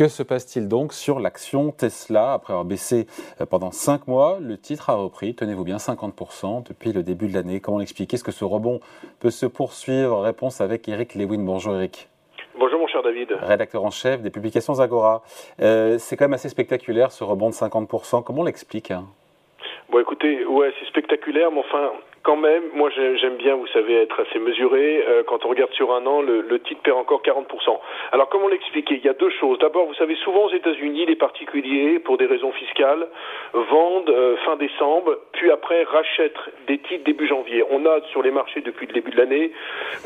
Que se passe-t-il donc sur l'action Tesla Après avoir baissé euh, pendant 5 mois, le titre a repris, tenez-vous bien, 50% depuis le début de l'année. Comment l'expliquer? Est-ce que ce rebond peut se poursuivre? Réponse avec Eric Lewin. Bonjour Eric. Bonjour mon cher David. Rédacteur en chef des publications Agora. Euh, c'est quand même assez spectaculaire ce rebond de 50%. Comment on l'explique hein? Bon écoutez, ouais c'est spectaculaire, mais enfin quand même, moi j'aime bien, vous savez, être assez mesuré. Euh, quand on regarde sur un an, le, titre perd encore 40%. Alors comment l'expliquer? Il y a deux choses. D'abord, vous savez, souvent aux États-Unis, les particuliers, pour des raisons fiscales, vendent euh, fin décembre, puis après rachètent des titres début janvier. On a sur les marchés depuis le début de l'année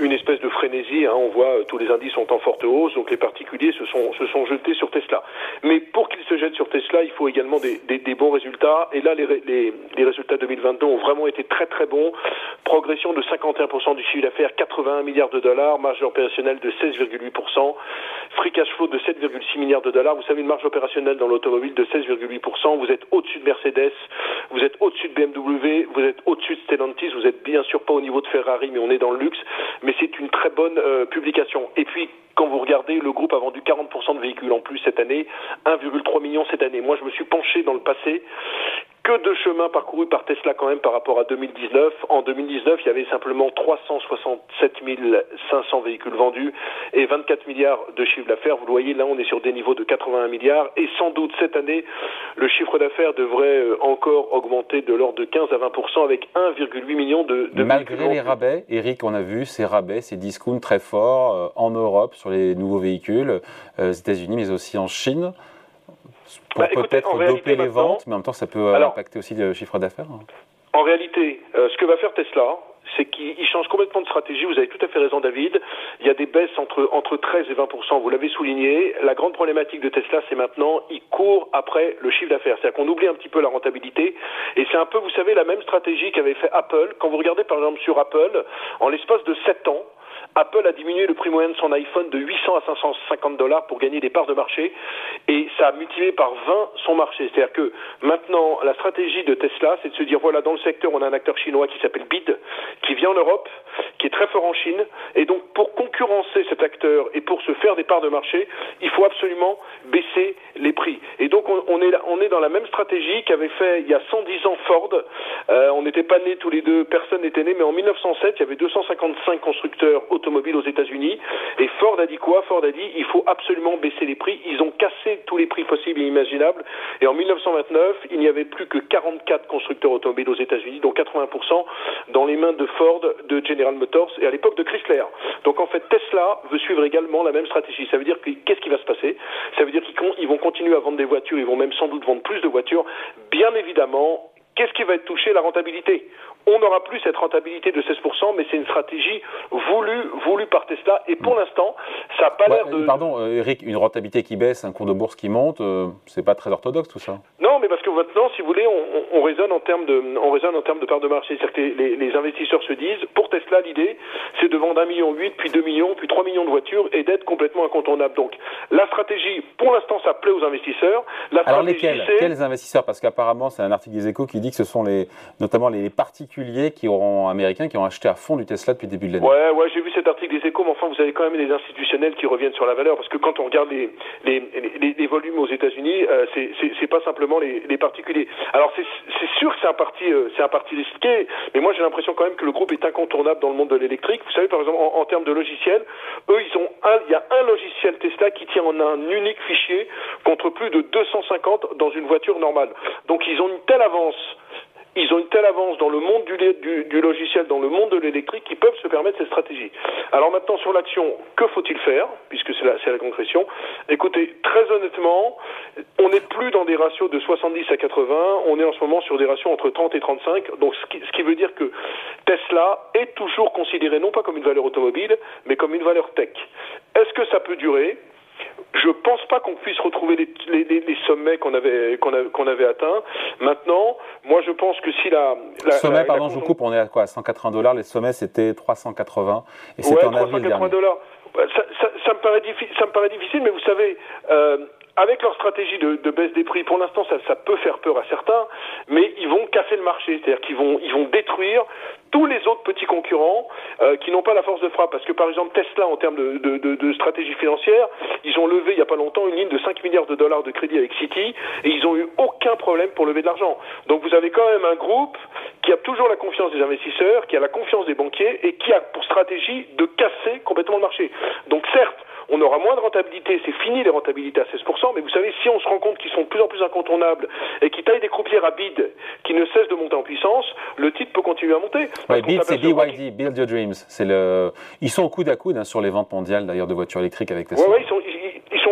une espèce de frénésie. Hein. on voit euh, tous les indices sont en forte hausse, donc les particuliers se sont, jetés sur Tesla. Mais pour qu'ils se jettent sur Tesla, il faut également des, bons résultats. Et là, les, les, les résultats 2022 ont vraiment été très très bons progression de 51% du chiffre d'affaires, 81 milliards de dollars, marge opérationnelle de 16,8%, free cash flow de 7,6 milliards de dollars. Vous savez, une marge opérationnelle dans l'automobile de 16,8%. Vous êtes au-dessus de Mercedes, vous êtes au-dessus de BMW, vous êtes au-dessus de Stellantis. Vous êtes bien sûr pas au niveau de Ferrari, mais on est dans le luxe. Mais c'est une très bonne euh, publication. Et puis, quand vous regardez, le groupe a vendu 40% de véhicules en plus cette année, 1,3 million cette année. Moi, je me suis penché dans le passé que de chemin parcouru par Tesla quand même par rapport à 2019. En 2019, il y avait simplement 367 500 véhicules vendus et 24 milliards de chiffre d'affaires. Vous le voyez, là, on est sur des niveaux de 81 milliards et sans doute cette année, le chiffre d'affaires devrait euh, encore augmenter de l'ordre de 15 à 20% avec 1,8 million de, de Malgré les rabais, Eric, on a vu ces rabais, ces discounts très forts euh, en Europe sur les nouveaux véhicules, euh, aux États-Unis, mais aussi en Chine pour bah, peut-être doper les ventes, mais en même temps, ça peut euh, impacter aussi le chiffre d'affaires. Hein. En réalité, euh, ce que va faire Tesla, c'est qu'il change complètement de stratégie. Vous avez tout à fait raison, David. Il y a des baisses entre, entre 13 et 20% Vous l'avez souligné. La grande problématique de Tesla, c'est maintenant, il court après le chiffre d'affaires. C'est-à-dire qu'on oublie un petit peu la rentabilité. Et c'est un peu, vous savez, la même stratégie qu'avait fait Apple. Quand vous regardez, par exemple, sur Apple, en l'espace de 7 ans, Apple a diminué le prix moyen de son iPhone de 800 à 550 dollars pour gagner des parts de marché et ça a multiplié par 20 son marché. C'est-à-dire que maintenant, la stratégie de Tesla, c'est de se dire voilà, dans le secteur, on a un acteur chinois qui s'appelle BID, qui vient en Europe, qui est très fort en Chine, et donc pour concurrencer cet acteur et pour se faire des parts de marché, il faut absolument baisser les prix. Et donc on, est, on est dans la même stratégie qu'avait fait il y a 110 ans Ford. Euh, on n'était pas nés tous les deux, personne n'était né, mais en 1907, il y avait 255 constructeurs automobile aux États-Unis. Ford a dit quoi? Ford a dit il faut absolument baisser les prix. Ils ont cassé tous les prix possibles et imaginables. Et en 1929, il n'y avait plus que 44 constructeurs automobiles aux États-Unis, dont 80% dans les mains de Ford, de General Motors et à l'époque de Chrysler. Donc en fait, Tesla veut suivre également la même stratégie. Ça veut dire que qu'est-ce qui va se passer? Ça veut dire qu'ils vont continuer à vendre des voitures, ils vont même sans doute vendre plus de voitures. Bien évidemment, Qu'est-ce qui va être touché La rentabilité? On n'aura plus cette rentabilité de 16%, mais c'est une stratégie voulue, voulue par Tesla. Et pour l'instant, ça n'a pas l'air de. Pardon, euh, Eric, une rentabilité qui baisse, un cours de bourse qui monte, euh, c'est pas très orthodoxe tout ça Non, mais parce que maintenant, si vous voulez, on, raisonne en termes de, on raisonne en termes de part de marché. C'est-à-dire que les, investisseurs se disent, pour Tesla, l'idée, c'est de vendre 1,8 million, puis 2 millions, puis 3 millions de voitures et d'être complètement incontournable. Donc, la stratégie, pour l'instant, ça plaît aux investisseurs. La Alors lesquels? Quels investisseurs? Parce qu'apparemment, c'est un article des Échos qui dit que ce sont les, notamment les particuliers qui auront américains qui ont acheté à fond du Tesla depuis le début de l'année. Ouais, ouais, j'ai vu cet article des Échos, mais enfin, vous avez quand même des institutionnels qui reviennent sur la valeur, parce que quand on regarde les, les, les, volumes aux États-Unis, euh, c'est pas simplement les, particuliers. Alors c'est sûr que c'est un parti, euh, c'est un parti risqué, mais moi j'ai l'impression quand même que le groupe est incontournable dans le monde de l'électrique. Vous savez, par exemple, en, termes de logiciel, eux, ils ont il y a un logiciel Tesla qui tient en un unique fichier contre plus de 250 dans une voiture normale. Donc ils ont une telle avance ils ont une telle avance dans le monde du, logiciel, dans le monde de l'électrique, qu'ils peuvent se permettre cette stratégie. Alors maintenant, sur l'action, que faut-il faire Puisque c'est la, question. Écoutez, très honnêtement, on n'est plus dans des ratios de 70 à 80, on est en ce moment sur des ratios entre 30 et 35, donc ce qui, ce qui veut dire que Tesla est toujours considéré non pas comme une valeur automobile, mais comme une valeur tech. Est-ce que ça peut durer? Je pense pas qu'on puisse retrouver les, les, les sommets qu'on avait qu'on avait atteints. Maintenant, moi je pense que si la, la sommet, pardon, je vous coupe, on est à quoi 180 dollars. Les sommets c'était 380 et c'était en avril dernier. dollars. Ça, ça, ça, me paraît ça me paraît difficile, mais vous savez, euh, avec leur stratégie de, baisse des prix, pour l'instant, ça, ça, peut faire peur à certains, mais ils vont casser le marché, c'est-à-dire qu'ils vont, ils vont détruire tous les autres petits concurrents euh, qui n'ont pas la force de frappe. Parce que par exemple, Tesla, en termes de, de, de, stratégie financière, ils ont levé il n'y a pas longtemps une ligne de 5 milliards de dollars de crédit avec Citi et ils n'ont eu aucun problème pour lever de l'argent. Donc vous avez quand même un groupe qui a toujours la confiance des investisseurs, qui a la confiance des banquiers et qui a pour stratégie de casser complètement le marché. Donc certes, on aura moins de rentabilité, c'est fini les rentabilités à 16%, mais vous savez, si on se rend compte qu'ils sont de plus en plus incontournables et qu'ils taillent des croupières à bid qui ne cessent de monter en puissance, le titre peut continuer à monter. Ouais, bid, c'est BYD, Build Your Dreams. Le... Ils sont au coude à coude hein, sur les ventes mondiales d'ailleurs de voitures électriques avec Tesla. Ouais, ils sont, ils,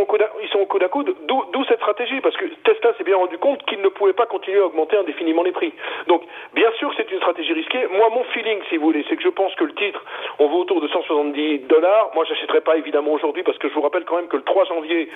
sont à, ils sont au coude à coude, d'où cette stratégie, parce que Tesla s'est bien rendu compte qu'il ne pouvait pas continuer à augmenter indéfiniment les prix. Donc, bien sûr, c'est une stratégie risquée. Moi, mon feeling, si vous voulez, c'est que je pense que le titre, on vaut autour de 170 dollars. Moi, j'achèterai pas évidemment aujourd'hui parce que je vous rappelle quand même que le 3 janvier,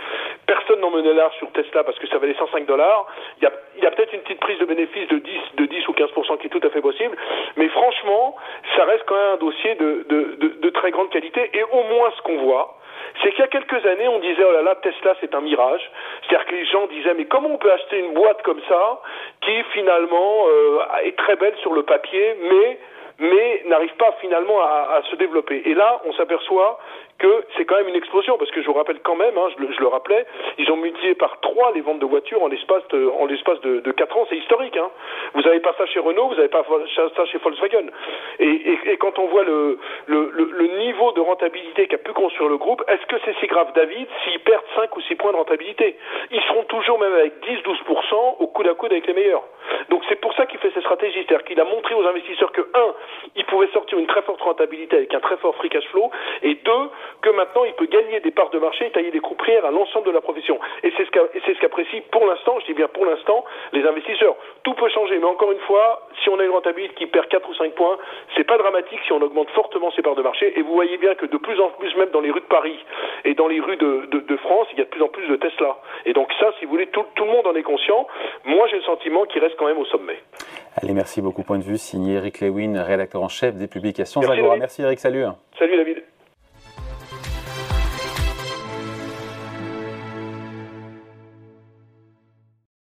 personne n'en menait l'art sur Tesla parce que ça valait 105 dollars. Il y a, peut-être une petite prise de bénéfice de 10, de 10 ou 15% qui est tout à fait possible. Mais franchement, ça reste quand même un dossier de très grande qualité. Et au moins, ce qu'on voit, c'est qu'il y a quelques années, on disait, oh là là, Tesla, c'est un mirage. C'est-à-dire que les gens disaient, mais comment on peut acheter une boîte comme ça, qui finalement euh, est très belle sur le papier, mais mais n'arrive pas finalement à, à, se développer? Et là, on s'aperçoit que c'est quand même une explosion, parce que je vous rappelle quand même, hein, je, le, je, le, rappelais, ils ont multiplié par trois les ventes de voitures en l'espace de, en l'espace de, de 4 ans, c'est historique. Hein. Vous n'avez pas ça chez Renault, vous n'avez pas ça chez Volkswagen. Et, et, et quand on voit le, le, le, niveau de rentabilité qu'a pu construire le groupe, est-ce que c'est si grave, David, s'ils perdent 5 ou 6 points de rentabilité? Ils seront toujours même avec 10-12% au coude à coude avec les meilleurs. Donc c'est pour ça qu'il fait cette stratégie, c'est-à-dire qu'il a montré aux investisseurs que, un, il pouvait sortir une très forte rentabilité avec un très fort free cash flow, et deux, que maintenant il peut gagner des parts de marché et tailler des coupes à l'ensemble de la profession. Et c'est ce qu'apprécient pour l'instant, je dis bien pour l'instant, les investisseurs. Tout peut changer, mais encore une fois, si on a une rentabilité qui perd 4 ou 5 points, c'est pas dramatique si on augmente fortement ses parts de marché. Et vous voyez bien que de plus en plus, même dans les rues de Paris et dans les rues de, de, France, il y a de plus en plus de Tesla. Et donc ça, si vous voulez, tout, tout le monde en est conscient. Moi, j'ai le sentiment qu'il reste quand même au sommet. Allez, merci beaucoup. Point de vue signé Eric Lewin, rédacteur en chef des publications merci, Merci Eric, salut. Salut David.